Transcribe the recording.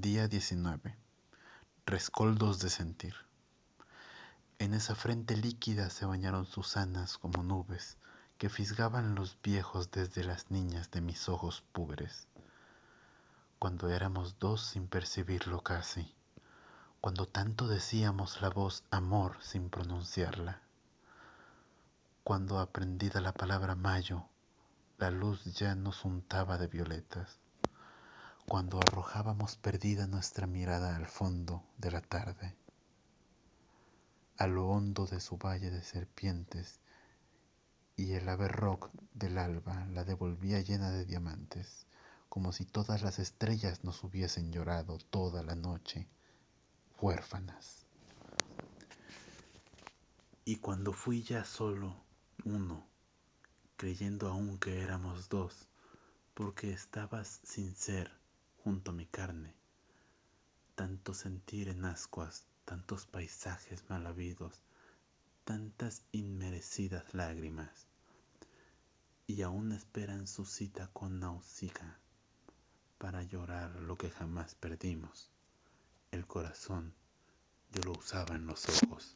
Día 19. Rescoldos de sentir. En esa frente líquida se bañaron Susanas como nubes que fisgaban los viejos desde las niñas de mis ojos púberes. Cuando éramos dos sin percibirlo casi, cuando tanto decíamos la voz amor sin pronunciarla, cuando aprendida la palabra mayo, la luz ya nos untaba de violetas cuando arrojábamos perdida nuestra mirada al fondo de la tarde, a lo hondo de su valle de serpientes, y el ave rock del alba la devolvía llena de diamantes, como si todas las estrellas nos hubiesen llorado toda la noche, huérfanas. Y cuando fui ya solo uno, creyendo aún que éramos dos, porque estabas sin ser, junto a mi carne. Tanto sentir en ascuas, tantos paisajes mal habidos, tantas inmerecidas lágrimas. Y aún esperan su cita con Nausicaa para llorar lo que jamás perdimos. El corazón yo lo usaba en los ojos.